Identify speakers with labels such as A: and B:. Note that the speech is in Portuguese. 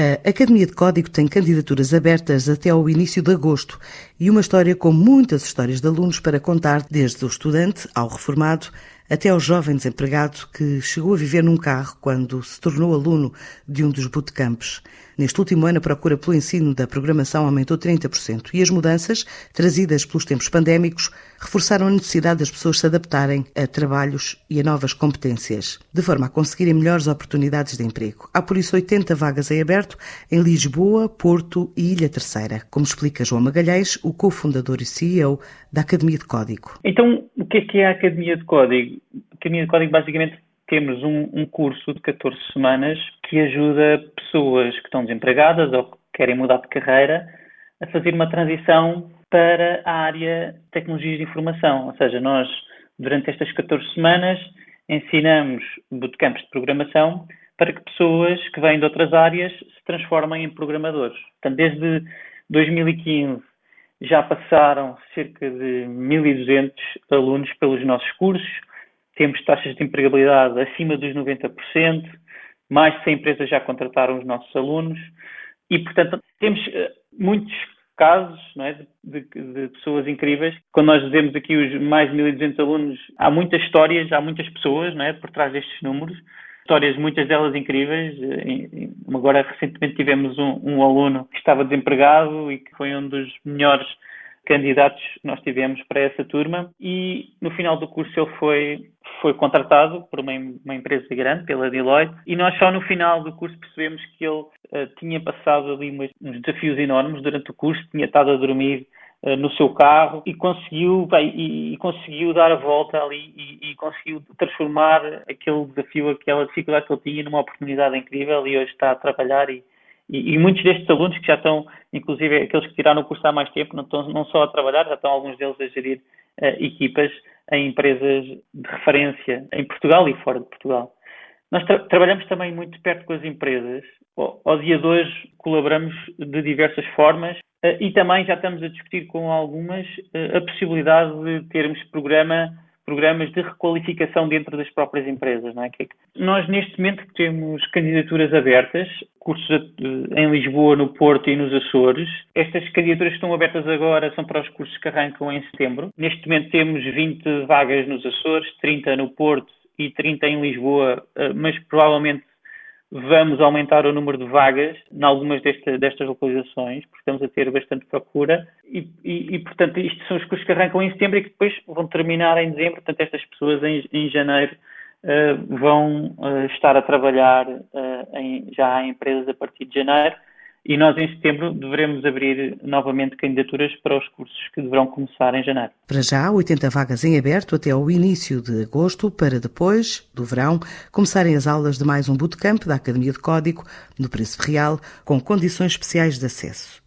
A: A Academia de Código tem candidaturas abertas até ao início de agosto e uma história com muitas histórias de alunos para contar, desde o estudante ao reformado até ao jovem desempregado que chegou a viver num carro quando se tornou aluno de um dos bootcamps. Neste último ano, a procura pelo ensino da programação aumentou 30% e as mudanças, trazidas pelos tempos pandémicos, reforçaram a necessidade das pessoas se adaptarem a trabalhos e a novas competências, de forma a conseguirem melhores oportunidades de emprego. Há por isso 80 vagas em aberto em Lisboa, Porto e Ilha Terceira, como explica João Magalhães, o cofundador e CEO da Academia de Código.
B: Então, o que é que é a Academia de Código? Academia de Código basicamente temos um, um, curso de 14 semanas que ajuda pessoas que estão desempregadas ou que querem mudar de carreira a fazer uma transição para a área de tecnologias de informação. Ou seja, nós, durante estas 14 semanas, ensinamos bootcamps de programação para que pessoas que vêm de outras áreas se transformem em programadores. Portanto, desde 2015 já passaram cerca de 1.200 alunos pelos nossos cursos, temos taxas de empregabilidade acima dos 90%, mais de 100 empresas já contrataram os nossos alunos e, portanto, temos uh, muitos casos é, de, de, de, pessoas incríveis. Quando nós dizemos aqui os mais de 1.200 alunos, há muitas histórias, há muitas pessoas é, por trás destes números. Histórias, muitas delas incríveis. Eh, agora, recentemente, tivemos um, um aluno que estava desempregado e que foi um dos melhores candidatos que nós tivemos para essa turma e no final do curso ele foi, foi contratado por uma, uma empresa grande, pela Deloitte, e nós só no final do curso percebemos que ele uh, tinha passado ali uns, uns, desafios enormes durante o curso, tinha estado a dormir uh, no seu carro e conseguiu, bem, e, e, conseguiu dar a volta ali e, e, conseguiu transformar aquele desafio, aquela dificuldade que ele tinha numa oportunidade incrível e hoje está a trabalhar e, e, e, muitos destes alunos que já estão, inclusive aqueles que tiraram o curso há mais tempo, não, estão, não só a trabalhar, já estão alguns deles a gerir uh, equipas em empresas de referência em Portugal e fora de Portugal. Nós tra trabalhamos também muito perto com as empresas. O, ao dia de hoje colaboramos de diversas formas uh, e também já estamos a discutir com algumas uh, a possibilidade de termos programa programas de requalificação dentro das próprias empresas. Não é? é nós, neste momento, temos candidaturas abertas, cursos em Lisboa, no Porto e nos Açores. Estas candidaturas que estão abertas agora são para os cursos que arrancam em setembro. Neste momento temos 20 vagas nos Açores, 30 no Porto e 30 em Lisboa, eh, mas provavelmente vamos aumentar o número de vagas em algumas desta, destas localizações, porque estamos a ter bastante procura. E, e, e, portanto, isto são os cursos que arrancam em setembro e que depois vão terminar em dezembro, portanto, estas pessoas em, em janeiro uh, vão uh, estar a trabalhar uh, em, já em empresas a partir de janeiro e nós em setembro devemos abrir novamente candidaturas para os cursos que deverão começar em janeiro.
A: Para já, 80 vagas em aberto até ao início de agosto, para depois, do verão, começarem as aulas de mais um bootcamp da Academia de Código, no Príncipe Real, com condições especiais de acesso.